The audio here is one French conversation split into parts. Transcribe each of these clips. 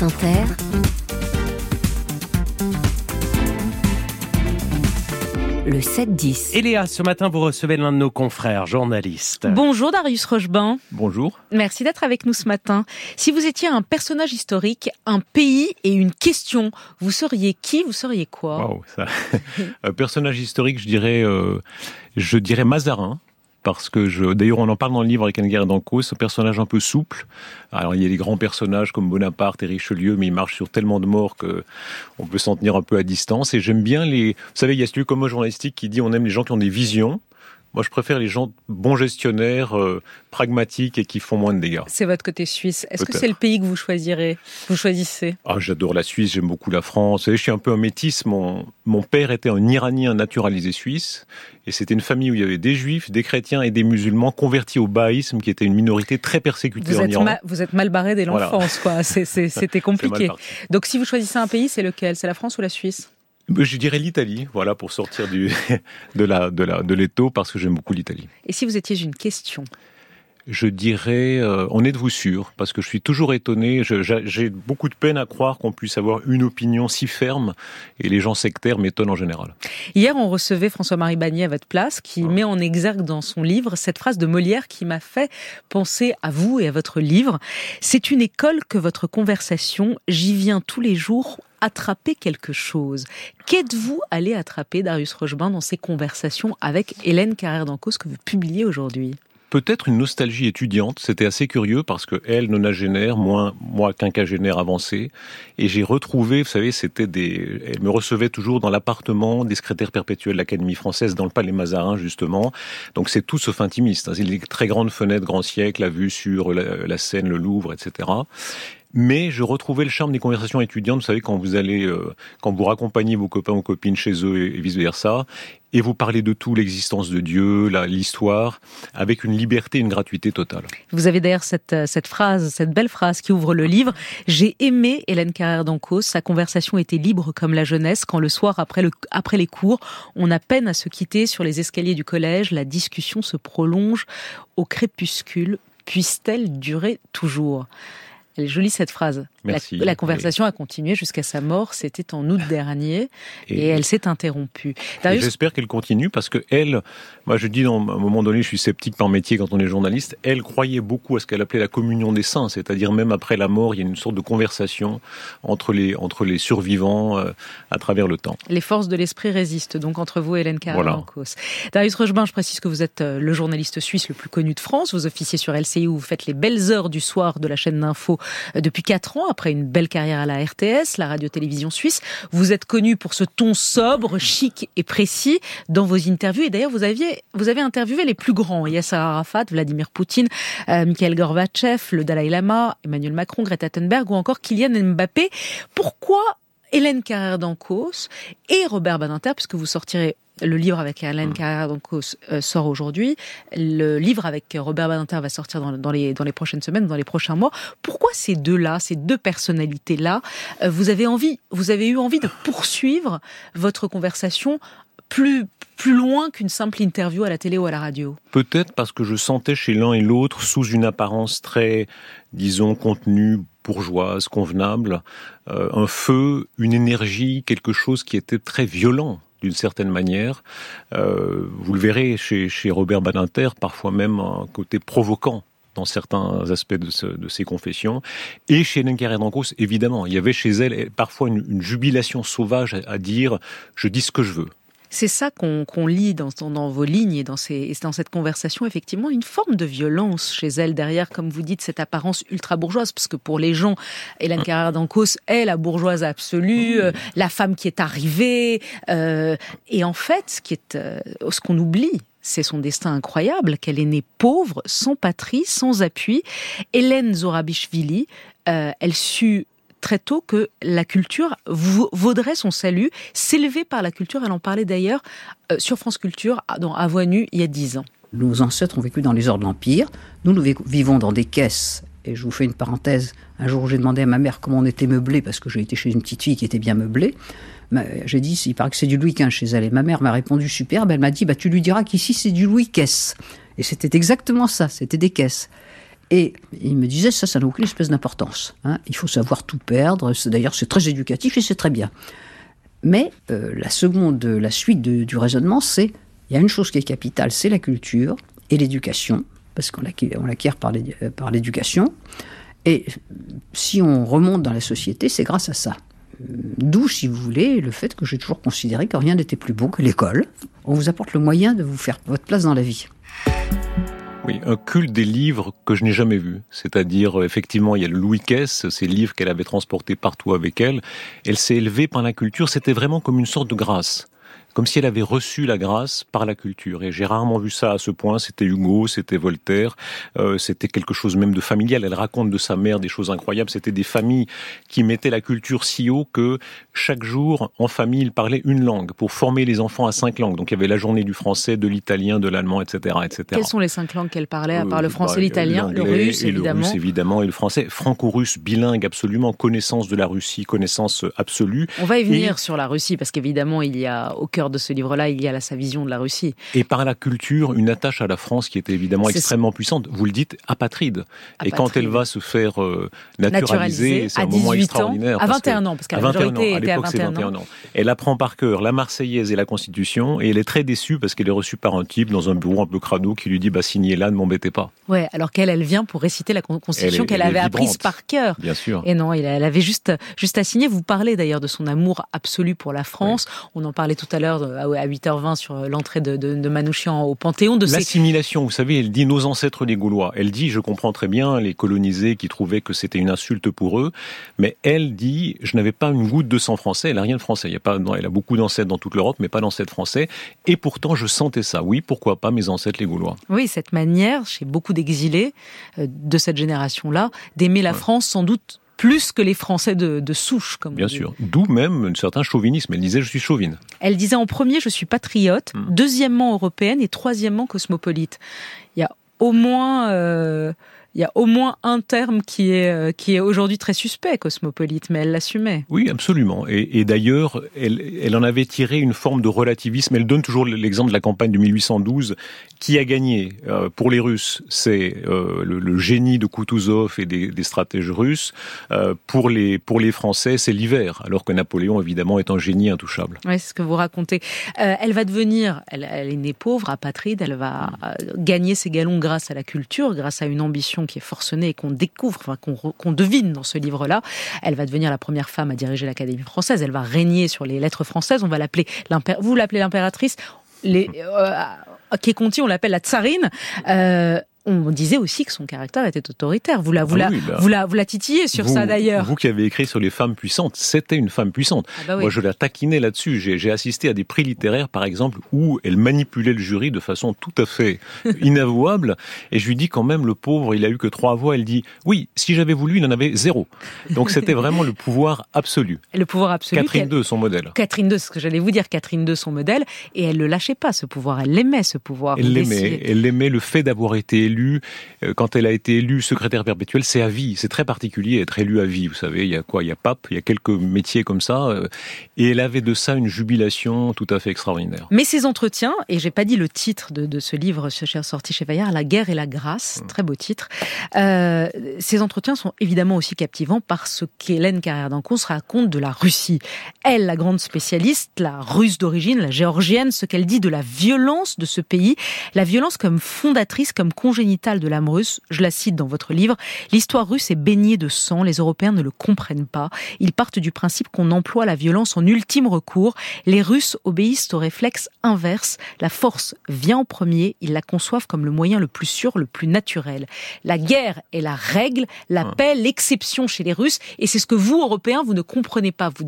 France Inter, le 7-10. Et Léa, ce matin, vous recevez l'un de nos confrères, journalistes. Bonjour Darius Rochebain. Bonjour. Merci d'être avec nous ce matin. Si vous étiez un personnage historique, un pays et une question, vous seriez qui Vous seriez quoi? Wow, ça. un personnage historique, je dirais, euh, je dirais Mazarin parce que je, d'ailleurs, on en parle dans le livre avec Anne Guerre d'Anco, ce personnage un peu souple. Alors, il y a des grands personnages comme Bonaparte et Richelieu, mais il marche sur tellement de morts que on peut s'en tenir un peu à distance. Et j'aime bien les, vous savez, il y a celui comme moi journalistique qui dit on aime les gens qui ont des visions. Moi, je préfère les gens bons gestionnaires, euh, pragmatiques et qui font moins de dégâts. C'est votre côté suisse. Est-ce que c'est le pays que vous choisirez Vous choisissez? Ah, j'adore la Suisse, j'aime beaucoup la France. Savez, je suis un peu un métis. Mon, mon père était un Iranien naturalisé suisse. Et c'était une famille où il y avait des juifs, des chrétiens et des musulmans convertis au baïsme, qui était une minorité très persécutée vous en êtes Iran. vous êtes mal barré dès Voilà. l'enfance, quoi. C'était compliqué. Donc si vous choisissez un pays, c'est lequel? C'est la France ou la Suisse? Je dirais l'Italie, voilà, pour sortir du, de la, de la, de l'étau, parce que j'aime beaucoup l'Italie. Et si vous étiez une question? Je dirais, euh, en êtes-vous sûr? Parce que je suis toujours étonné. J'ai beaucoup de peine à croire qu'on puisse avoir une opinion si ferme, et les gens sectaires m'étonnent en général. Hier, on recevait François-Marie Bagné à votre place, qui met en exergue dans son livre cette phrase de Molière qui m'a fait penser à vous et à votre livre. C'est une école que votre conversation, j'y viens tous les jours attraper quelque chose. Qu'êtes-vous allé attraper, Darius Rochebain, dans ces conversations avec Hélène Carrère d'Ancos que vous publiez aujourd'hui? Peut-être une nostalgie étudiante, c'était assez curieux parce que elle, nonagénaire, moi, moi quinquagénaire avancé, et j'ai retrouvé, vous savez, c'était des, elle me recevait toujours dans l'appartement des secrétaires perpétuels de l'Académie française dans le Palais Mazarin justement. Donc c'est tout sauf intimiste. hein. C'est des très grandes fenêtres, grand siècle, la vue sur la, la Seine, le Louvre, etc. Mais je retrouvais le charme des conversations étudiantes. Vous savez, quand vous allez, euh, quand vous raccompagnez vos copains ou copines chez eux et, et vice versa, et vous parlez de tout, l'existence de Dieu, l'histoire, avec une liberté, une gratuité totale. Vous avez d'ailleurs cette, euh, phrase, cette belle phrase qui ouvre le livre. J'ai aimé Hélène Carrère d'Ancos. Sa conversation était libre comme la jeunesse quand le soir, après, après les cours, on a peine à se quitter sur les escaliers du collège. La discussion se prolonge au crépuscule. Puisse-t-elle durer toujours? Elle est jolie cette phrase. La- Merci. La, conversation a continué jusqu'à sa mort. C'était en août dernier et, elle s'est interrompue. Darius, J'espère qu'elle continue parce que elle, moi je dis à un moment donné, je suis sceptique par métier quand on est journaliste. Elle croyait beaucoup à ce qu'elle appelait la communion des saints, c'est-à-dire même après la mort, il y a une sorte de conversation entre les entre les survivants euh, à travers le temps. Les forces de l'esprit résistent donc entre vous Hélène Carrère Voilà. Darius Rochebain, je précise que vous êtes euh, le journaliste suisse le plus connu de France. Vous officiez sur LCI où vous faites les belles heures du soir de la chaîne d'info euh, depuis quatre ans, après une belle carrière à la RTS, la radio-télévision suisse. Vous êtes connu pour ce ton sobre, chic et précis dans vos interviews. Et d'ailleurs, vous aviez, vous avez interviewé les plus grands. Yasser Arafat, Vladimir Poutine, euh, Mikhail Gorbatchev, le Dalai Lama, Emmanuel Macron, Greta Thunberg ou encore Kylian Mbappé. Pourquoi Hélène Carrère d'Ancos et Robert Badinter, puisque vous sortirez le livre avec Hélène Carrère d'Ancos euh, sort aujourd'hui. Le livre avec Robert Badinter va sortir dans, dans les, dans les prochaines semaines, dans les prochains mois. Pourquoi ces deux-là, ces deux personnalités-là, euh, vous avez envie, vous avez eu envie de poursuivre votre conversation plus, plus loin qu'une simple interview à la télé ou à la radio? Peut-être parce que je sentais chez l'un et l'autre, sous une apparence très, disons, contenue, bourgeoise, convenable, euh, un feu, une énergie, quelque chose qui était très violent d'une certaine manière. Euh, vous le verrez chez, Robert Badinter, parfois même un côté provoquant dans certains aspects de, ses confessions. Et chez Carrère d'Ancos, évidemment, il y avait chez elle parfois une, jubilation sauvage à dire « je dis ce que je veux ». C'est ça qu'on lit dans, vos lignes et dans, ces, et dans cette conversation, effectivement, une forme de violence chez elle, derrière, comme vous dites, cette apparence ultra-bourgeoise, parce que pour les gens, Hélène Carrère d'Ancos est la bourgeoise absolue, euh, la femme qui est arrivée, euh, et en fait, ce qui est, euh, ce qu'on oublie, c'est son destin incroyable, qu'elle est née pauvre, sans patrie, sans appui. Hélène Zorabichvili, euh, elle sut très tôt que la culture vau- vaudrait son salut, s'élever par la culture. Elle en parlait d'ailleurs euh, sur France Culture dans À Voix Nue il y a dix ans. Nos ancêtres ont vécu dans les heures de l'Empire. Nous, nous vi- vivons dans des caisses. Et je vous fais une parenthèse. Un jour, j'ai demandé à ma mère comment on était meublé, parce que j'ai été chez une petite fille qui était bien meublée. J'ai dit, il paraît que c'est du Louis XV chez elle. Et ma mère m'a répondu superbe. Elle m'a dit, bah, tu lui diras qu'ici, c'est du Louis Caisse. Et c'était exactement ça. C'était des caisses. Et il me disait, ça, ça n'a aucune espèce d'importance. Hein. Il faut savoir tout perdre. D'ailleurs, c'est très éducatif et c'est très bien. Mais euh, la seconde, la suite du raisonnement, c'est il y a une chose qui est capitale, c'est la culture et l'éducation, parce qu'on l'acquiert par l'éducation. Et si on remonte dans la société, c'est grâce à ça. D'où, si vous voulez, le fait que j'ai toujours considéré que rien n'était plus beau que l'école. On vous apporte le moyen de vous faire votre place dans la vie. Oui, un culte des livres que je n'ai jamais vu. C'est-à-dire, effectivement, il y a le Louis Caisse, ces livres qu'elle avait transportés partout avec elle. Elle s'est élevée par la culture, c'était vraiment comme une sorte de grâce comme si elle avait reçu la grâce par la culture. Et j'ai rarement vu ça à ce point. C'était Hugo, c'était Voltaire, euh, c'était quelque chose même de familial. Elle raconte de sa mère des choses incroyables. C'était des familles qui mettaient la culture si haut que chaque jour, en famille, ils parlaient une langue pour former les enfants à cinq langues. Donc il y avait la journée du français, de l'italien, de l'allemand, etc., etc. Quelles sont les cinq langues qu'elle parlait, à part le euh, français, bah, l'italien, le russe, évidemment Le russe, évidemment, et le français. Franco-russe, bilingue, absolument, connaissance de la Russie, connaissance absolue. On va y venir sur la Russie, parce qu'évidemment, il y a aucun de ce livre-là, il y a sa vision de la Russie. Et par la culture, une attache à la France qui était évidemment extrêmement puissante. Vous le dites, apatride. Et quand elle va se faire euh, naturaliser, c'est un moment extraordinaire. à 21 ans, parce qu'à la majorité était à 21, 21 ans. Elle apprend par cœur la Marseillaise et la Constitution, et elle est très déçue parce qu'elle est reçue par un type dans un bureau un peu crado qui lui dit bah signez là, ne m'embêtez pas. Ouais, alors qu'elle, elle vient pour réciter la Constitution qu'elle avait apprise par cœur. Bien sûr. Et non, elle avait juste juste à signer. Vous parlez d'ailleurs de son amour absolu pour la France. On en parlait tout à l'heure à 8h20 sur euh, l'entrée de, de, Manouchian au Panthéon. De L'assimilation, vous savez, elle dit nos ancêtres les Gaulois. Elle dit, je comprends très bien les colonisés qui trouvaient que c'était une insulte pour eux, mais elle dit, je n'avais pas une goutte de sang français, elle n'a rien de français. Il y a pas, elle a beaucoup d'ancêtres dans toute l'Europe, mais pas d'ancêtres français. Et pourtant, je sentais ça. Oui, pourquoi pas mes ancêtres les Gaulois? Oui, cette manière, chez beaucoup d'exilés euh, de cette génération-là, d'aimer la France sans doute plus que les Français de, souche, comme Bien sûr. D'où même un certain chauvinisme. Elle disait je suis chauvine. Elle disait en premier je suis patriote, hmm. deuxièmement européenne et troisièmement cosmopolite. Il y a au moins euh, il y a au moins un terme qui est, euh, qui est aujourd'hui très suspect, cosmopolite, mais elle l'assumait. Oui, absolument. Et, et d'ailleurs, elle, elle, en avait tiré une forme de relativisme. Elle donne toujours l'exemple de la campagne de 1812. Qui a gagné euh, Pour les Russes, c'est euh, le, le, génie de Kutuzov et des, des stratèges russes. Euh, pour, les, pour les Français, c'est l'hiver, alors que Napoléon, évidemment, est un génie intouchable. Oui, c'est ce que vous racontez. elle va devenir, elle, elle est née pauvre, apatride, elle va gagner ses galons grâce à la culture, grâce à une ambition qui est forcenée et qu'on découvre, enfin, qu'on devine dans ce livre-là. Elle va devenir la première femme à diriger l'Académie française. Elle va régner sur les lettres françaises. On va l'appeler vous l'appelez l'impératrice. Les, euh, qui est Conti, on l'appelle la tsarine. Euh, on disait aussi que son caractère était autoritaire. Vous la, vous ah bah. vous la, vous la titillez sur ça d'ailleurs. Vous qui avez écrit sur les femmes puissantes, c'était une femme puissante. Ah bah Moi, je la taquinais là-dessus. J'ai assisté à des prix littéraires, par exemple, où elle manipulait le jury de façon tout à fait inavouable. Et je lui dis quand même, le pauvre, il a eu que trois voix. Elle dit, oui, si j'avais voulu, il en avait zéro. Donc c'était vraiment le pouvoir absolu. Le pouvoir absolu. Catherine II, son modèle. Catherine II, ce que j'allais vous dire, Catherine II, son modèle. Et elle ne lâchait pas ce pouvoir. Elle l'aimait, ce pouvoir. Elle l'aimait. Elle aimait le fait d'avoir été élue euh, quand elle a été élue secrétaire perpétuelle, c'est à vie. C'est très particulier être élue à vie. Vous savez, il y a quoi? Il y a pape, il y a quelques métiers comme ça. Euh, et elle avait de ça une jubilation tout à fait extraordinaire. Mais ces entretiens, et j'ai pas dit le titre de, ce livre sorti chez Fayard, La guerre et la grâce, mm. très beau titre. Euh, ces entretiens sont évidemment aussi captivants parce qu'Hélène Carrère se raconte de la Russie. Elle, la grande spécialiste, la russe d'origine, la géorgienne, ce qu'elle dit de la violence de ce pays, la violence comme fondatrice, comme congénitale de l'âme russe. Je la cite dans votre livre. L'histoire russe est baignée de sang. Les Européens ne le comprennent pas. Ils partent du principe qu'on emploie la violence en ultime recours. Les Russes obéissent au réflexe inverse. La force vient en premier. Ils la conçoivent comme le moyen le plus sûr, le plus naturel. La guerre est la règle, la paix l'exception chez les Russes. Et c'est ce que vous, Européens, vous ne comprenez pas. Vous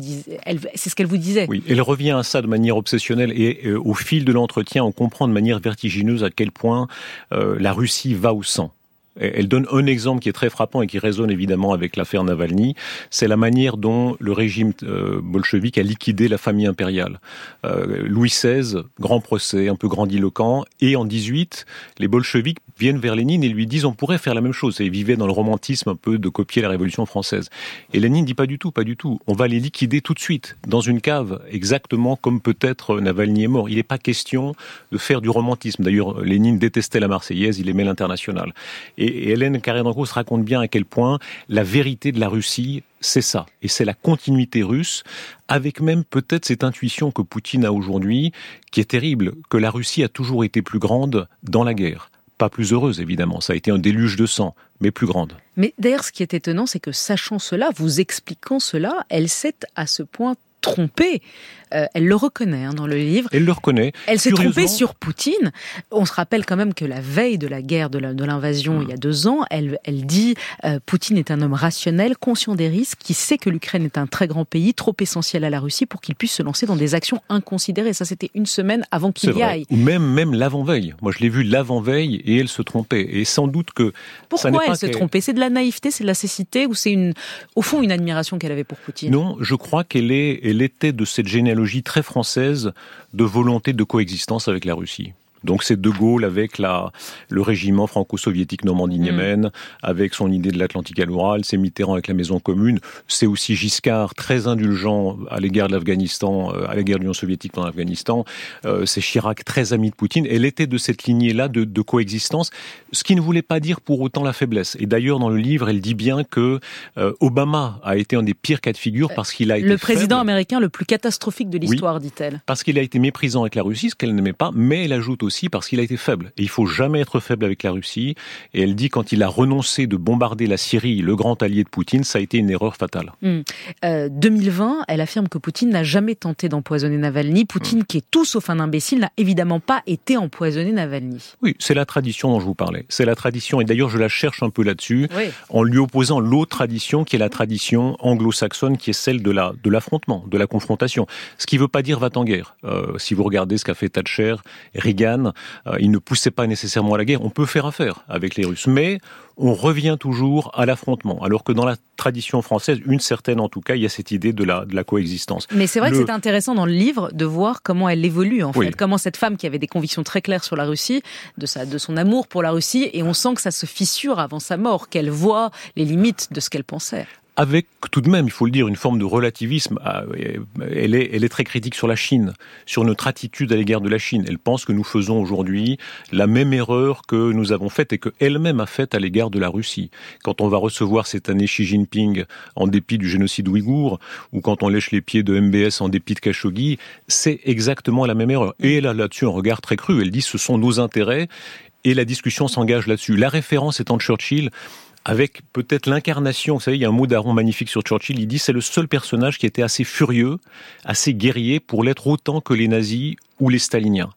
c'est ce qu'elle vous disait. Oui, elle revient à ça de manière obsessionnelle et euh, au fil de l'entretien, on comprend de manière vertigineuse à quel point euh, la Russie va au sang. Elle donne un exemple qui est très frappant et qui résonne évidemment avec l'affaire Navalny, c'est la manière dont le régime euh, bolchevique a liquidé la famille impériale. Euh, Louis XVI, grand procès, un peu grandiloquent, et en 18, les bolcheviks viennent vers Lénine et lui disent on pourrait faire la même chose. Et ils vivaient dans le romantisme un peu de copier la Révolution française. Et Lénine dit pas du tout, pas du tout. On va les liquider tout de suite dans une cave, exactement comme peut-être Navalny est mort. Il n'est pas question de faire du romantisme. D'ailleurs, Lénine détestait la Marseillaise, il aimait l'international. Hélène carrère se raconte bien à quel point la vérité de la Russie c'est ça. Et c'est la continuité russe, avec même peut-être cette intuition que Poutine a aujourd'hui, qui est terrible, que la Russie a toujours été plus grande dans la guerre. Pas plus heureuse, évidemment. Ça a été un déluge de sang, mais plus grande. Mais d'ailleurs, ce qui est étonnant, c'est que sachant cela, vous expliquant cela, elle s'est à ce point trompée. Euh, elle le reconnaît hein, dans le livre. Elle le reconnaît. Elle s'est trompée sur Poutine. On se rappelle quand même que la veille de la guerre, de l'invasion, il y a deux ans, elle, elle dit euh, Poutine est un homme rationnel, conscient des risques, qui sait que l'Ukraine est un très grand pays, trop essentiel à la Russie pour qu'il puisse se lancer dans des actions inconsidérées. Ça, c'était une semaine avant qu'il y aille. Ou même, même l'avant-veille. Moi, je l'ai vu l'avant-veille et elle se trompait. Et sans doute que. Pourquoi elle se trompait? C'est de la naïveté, c'est de la cécité ou c'est une, au fond, une admiration qu'elle avait pour Poutine? Non, je crois qu'elle est, elle était de cette généalogie très française de volonté de coexistence avec la Russie. Donc c'est De Gaulle avec la, le régiment franco-soviétique Normandie-Niemen, mm. avec son idée de l'Atlantique à l'Oural, c'est Mitterrand avec la maison commune, c'est aussi Giscard très indulgent à l'égard de l'Afghanistan, euh, à l'égard de l'Union soviétique dans l'Afghanistan, euh, c'est Chirac très ami de Poutine. Elle était de cette lignée-là de, de, coexistence, ce qui ne voulait pas dire pour autant la faiblesse. Et d'ailleurs dans le livre, elle dit bien que euh, Obama a été un des pires cas de figure parce qu'il a été le président américain le plus catastrophique de l'histoire, dit-elle. Parce qu'il a été méprisant avec la Russie, ce qu'elle n'aimait pas, mais elle ajoute aussi parce qu'il a été faible. Et il faut jamais être faible avec la Russie. Et elle dit quand il a renoncé de bombarder la Syrie, le grand allié de Poutine, ça a été une erreur fatale. 2020, hmm. euh, elle affirme que Poutine n'a jamais tenté d'empoisonner Navalny. Poutine, hmm. qui est tout sauf un imbécile, n'a évidemment pas été empoisonné Navalny. Oui, c'est la tradition dont je vous parlais. C'est la tradition, et d'ailleurs je la cherche un peu là-dessus, en lui opposant l'autre tradition qui est la tradition anglo-saxonne, qui est celle de la de l'affrontement, de la confrontation. Ce qui ne veut pas dire va en guerre. Euh, si vous regardez ce qu'a fait Thatcher, Reagan, euh, il ne poussait pas nécessairement à la guerre. On peut faire affaire avec les Russes, mais on revient toujours à l'affrontement. Alors que dans la tradition française, une certaine en tout cas, il y a cette idée de la, de la coexistence. Mais c'est vrai que c'est intéressant dans le livre de voir comment elle évolue en fait, comment cette femme qui avait des convictions très claires sur la Russie, de, sa, de son amour pour la Russie, et on sent que ça se fissure avant sa mort, qu'elle voit les limites de ce qu'elle pensait avec tout de même, il faut le dire, une forme de relativisme. Ah, elle est, elle est très critique sur la Chine, sur notre attitude à l'égard de la Chine. Elle pense que nous faisons aujourd'hui la même erreur que nous avons faite et qu'elle-même a faite à l'égard de la Russie. Quand on va recevoir cette année Xi Jinping en dépit du génocide ouïghour, ou quand on lèche les pieds de MBS en dépit de Khashoggi, c'est exactement la même erreur. Et elle a là-dessus un regard très cru. Elle dit ce sont nos intérêts et la discussion s'engage là-dessus. La référence étant Churchill, avec peut-être l'incarnation, vous savez, il y a un mot d'Aaron magnifique sur Churchill, il dit c'est le seul personnage qui était assez furieux, assez guerrier pour l'être autant que les nazis ou les staliniens.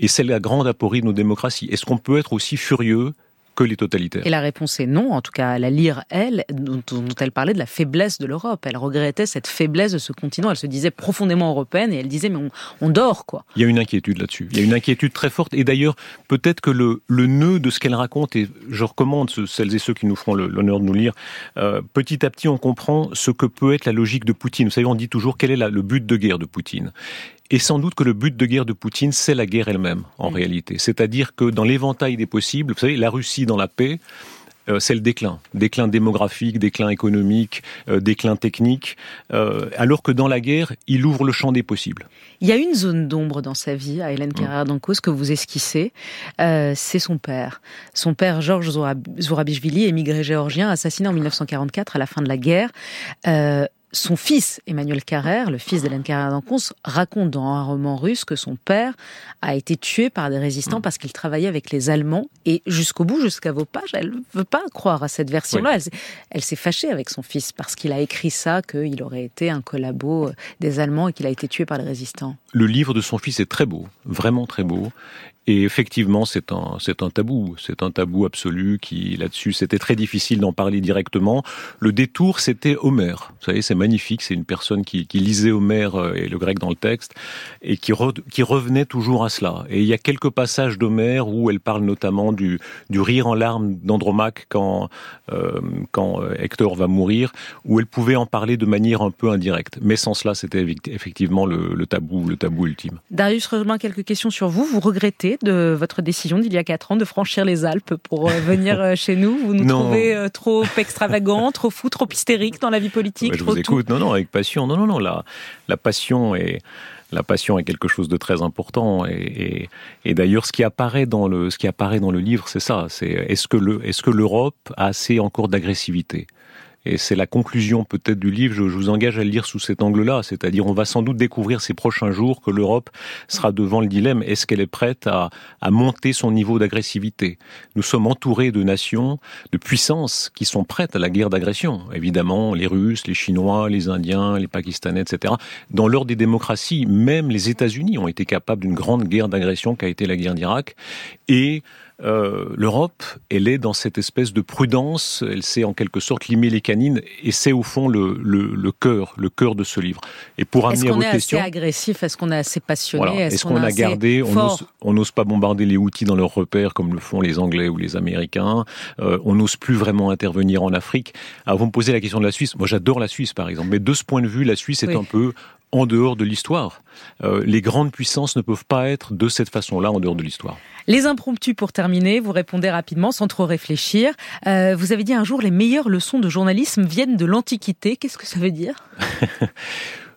Et c'est la grande aporie de nos démocraties. Est-ce qu'on peut être aussi furieux que les totalitaires. Et la réponse est non, en tout cas à la lire, elle, dont, elle parlait de la faiblesse de l'Europe. Elle regrettait cette faiblesse de ce continent. Elle se disait profondément européenne et elle disait mais on, dort quoi. Il y a une inquiétude là-dessus. Il y a une inquiétude très forte et d'ailleurs peut-être que le, le nœud de ce qu'elle raconte, et je recommande celles et ceux qui nous feront l'honneur de nous lire, euh, petit à petit on comprend ce que peut être la logique de Poutine. Vous savez, on dit toujours quel est le but de guerre de Poutine? Et sans doute que le but de guerre de Poutine, c'est la guerre elle-même, en mm. réalité. C'est-à-dire que dans l'éventail des possibles, vous savez, la Russie dans la paix, euh, c'est le déclin. Déclin démographique, déclin économique, euh, déclin technique. Euh, alors que dans la guerre, il ouvre le champ des possibles. Il y a une zone d'ombre dans sa vie, à Hélène mm. Carrère d'Ancos, que vous esquissez. c'est son père. Son père, Georges Zourabichvili, émigré géorgien, assassiné en 1944 à la fin de la guerre. Son fils, Emmanuel Carrère, le fils d'Hélène Carrère d'Ancons, raconte dans un roman russe que son père a été tué par des résistants mm. parce qu'il travaillait avec les Allemands. Et jusqu'au bout, jusqu'à vos pages, elle ne veut pas croire à cette version-là. Elle, s'est fâchée avec son fils parce qu'il a écrit ça, qu'il aurait été un collabo des Allemands et qu'il a été tué par les résistants. Le livre de son fils est très beau, vraiment très beau. Et effectivement, c'est un, c'est un tabou. C'est un tabou absolu qui, là-dessus, c'était très difficile d'en parler directement. Le détour, c'était Homère. Vous savez, c'est magnifique. C'est une personne qui, qui lisait Homère euh, et le grec dans le texte et qui, qui revenait toujours à cela. Et il y a quelques passages d'Homère où elle parle notamment du, du rire en larmes d'Andromaque quand, euh, quand euh, Hector va mourir, où elle pouvait en parler de manière un peu indirecte. Mais sans cela, c'était effectivement le, le tabou, le tabou ultime. Darius, quelques questions sur vous. Vous regrettez de votre décision d'il y a quatre ans de franchir les Alpes pour venir chez nous? Vous nous trouvez trop extravagant, trop fou, trop hystérique dans la vie politique Je vous écoute, non, non, avec passion. Non, non, non, la, la passion est la passion est quelque chose de très important. Et, d'ailleurs, ce qui apparaît dans le, ce qui apparaît dans le livre, c'est ça. C'est est-ce que le, est-ce que l'Europe a assez encore d'agressivité? Et c'est la conclusion peut-être du livre, je, vous engage à le lire sous cet angle-là, c'est-à-dire on va sans doute découvrir ces prochains jours que l'Europe sera devant le dilemme, est-ce qu'elle est prête à, à monter son niveau d'agressivité? Nous sommes entourés de nations, de puissances qui sont prêtes à la guerre d'agression, évidemment les Russes, les Chinois, les Indiens, les Pakistanais, etc. Dans l'ordre des démocraties, même les États-Unis ont été capables d'une grande guerre d'agression qui a été la guerre d'Irak, et euh, l'Europe, elle est dans cette espèce de prudence, elle sait en quelque sorte limer les canines, et c'est au fond le, le, le, cœur, le cœur de ce livre. Et pour amener à votre question... Est-ce qu'on est assez agressif? Est-ce qu'on est assez passionné? Est-ce qu'on a gardé On n'ose pas bombarder les outils dans leurs repères comme le font les Anglais ou les Américains? Euh, on n'ose plus vraiment intervenir en Afrique. Alors vous me posez la question de la Suisse. Moi j'adore la Suisse par exemple, mais de ce point de vue, la Suisse est un peu en dehors de l'histoire. Euh, les grandes puissances ne peuvent pas être de cette façon-là en dehors de l'histoire. Les impromptus pour terminer, vous répondez rapidement sans trop réfléchir. Euh, vous avez dit un jour les meilleures leçons de journalisme viennent de l'Antiquité. Qu'est-ce que ça veut dire?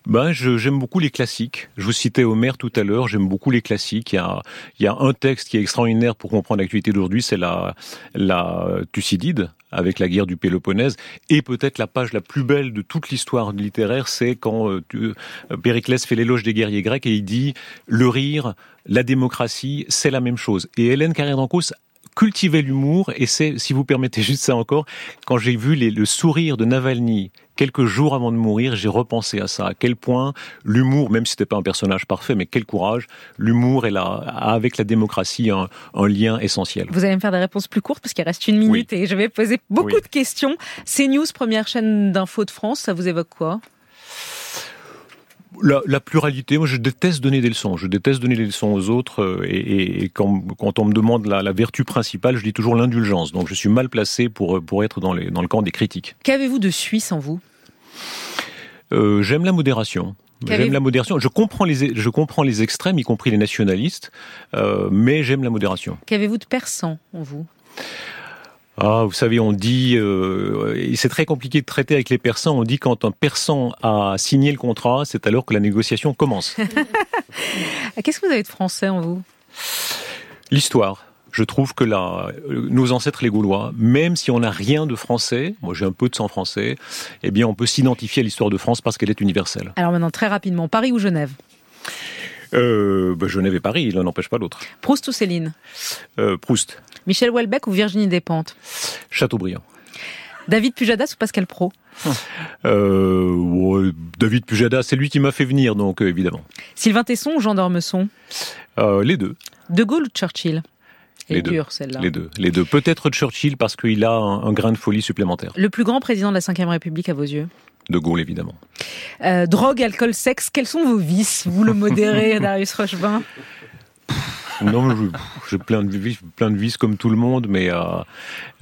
Ben, j'aime beaucoup les classiques. Je vous citais Homère tout à l'heure. J'aime beaucoup les classiques. Il y a, il y a un texte qui est extraordinaire pour comprendre l'actualité d'aujourd'hui, c'est la, la Thucydide avec la guerre du Péloponnèse. Et peut-être la page la plus belle de toute l'histoire littéraire, c'est quand euh, euh, Périclès fait l'éloge des guerriers grecs et il dit le rire, la démocratie, c'est la même chose. Et Hélène Carrère cultivait l'humour, et c'est, si vous permettez juste ça encore, quand j'ai vu le sourire de Navalny quelques jours avant de mourir, j'ai repensé à ça, à quel point l'humour, même si c'était pas un personnage parfait, mais quel courage, l'humour est là, avec la démocratie un, lien essentiel. Vous allez me faire des réponses plus courtes parce qu'il reste une minute et je vais poser beaucoup de questions. CNews, première chaîne d'info de France, ça vous évoque quoi? La, pluralité, moi je déteste donner des leçons, je déteste donner des leçons aux autres euh, et, quand, on me demande la, vertu principale, je dis toujours l'indulgence. Donc je suis mal placé pour, pour être dans, les, dans le camp des critiques. Qu'avez-vous de suisse en vous? Euh, J'aime la modération. J'aime la modération. Je comprends les je comprends les extrêmes, y compris les nationalistes, euh, mais j'aime la modération. Qu'avez-vous de persan en vous? Ah, vous savez, on dit, euh, c'est très compliqué de traiter avec les persans. On dit quand un persan a signé le contrat, c'est alors que la négociation commence. Qu'est-ce que vous avez de français en vous? L'histoire. Je trouve que la, nos ancêtres les Gaulois, même si on n'a rien de français, moi j'ai un peu de sang français, eh bien on peut s'identifier à l'histoire de France parce qu'elle est universelle. Alors maintenant, très rapidement, Paris ou Genève? Euh, bah, Genève et Paris, l'un n'empêche pas l'autre. Proust ou Céline? Euh, Proust. Michel Houellebecq ou Virginie Despentes? Chateaubriand. David Pujadas ou Pascal Pro? Euh, David Pujadas, c'est lui qui m'a fait venir, donc euh, évidemment. Sylvain Tesson ou Jean d'Ormesson? Euh, Les deux. De Gaulle ou Churchill? Les deux. celle-là. Les deux. Les deux. Peut-être Churchill parce qu'il a un, grain de folie supplémentaire. Le plus grand président de la Ve République à vos yeux? De Gaulle, évidemment. drogue, alcool, sexe, quels sont vos vices? Vous le modérez, Darius Rochevin non, j'ai plein de vices, plein de vices comme tout le monde, mais euh,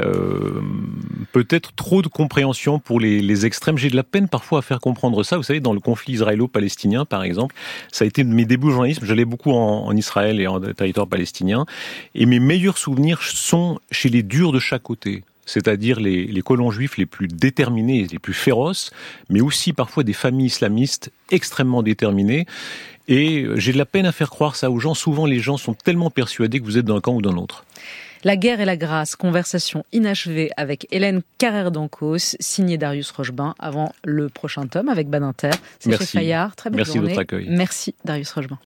euh, peut-être trop de compréhension pour les, extrêmes. J'ai de la peine parfois à faire comprendre ça. Vous savez, dans le conflit israélo-palestinien, par exemple, ça a été mes débuts journalisme. J'allais beaucoup en, en, Israël et en territoire palestinien, et mes meilleurs souvenirs sont chez les durs de chaque côté c'est-à-dire les, les, colons juifs les plus déterminés, les plus féroces, mais aussi parfois des familles islamistes extrêmement déterminées. Et j'ai de la peine à faire croire ça aux gens. Souvent, les gens sont tellement persuadés que vous êtes d'un camp ou d'un autre. La guerre et la grâce, conversation inachevée avec Hélène Carrère d'Ancos, signée Darius Rochebain, avant le prochain tome avec Badinter. C'est chez Fayard. Très belle Merci journée. de votre accueil. Merci Darius Rochebain.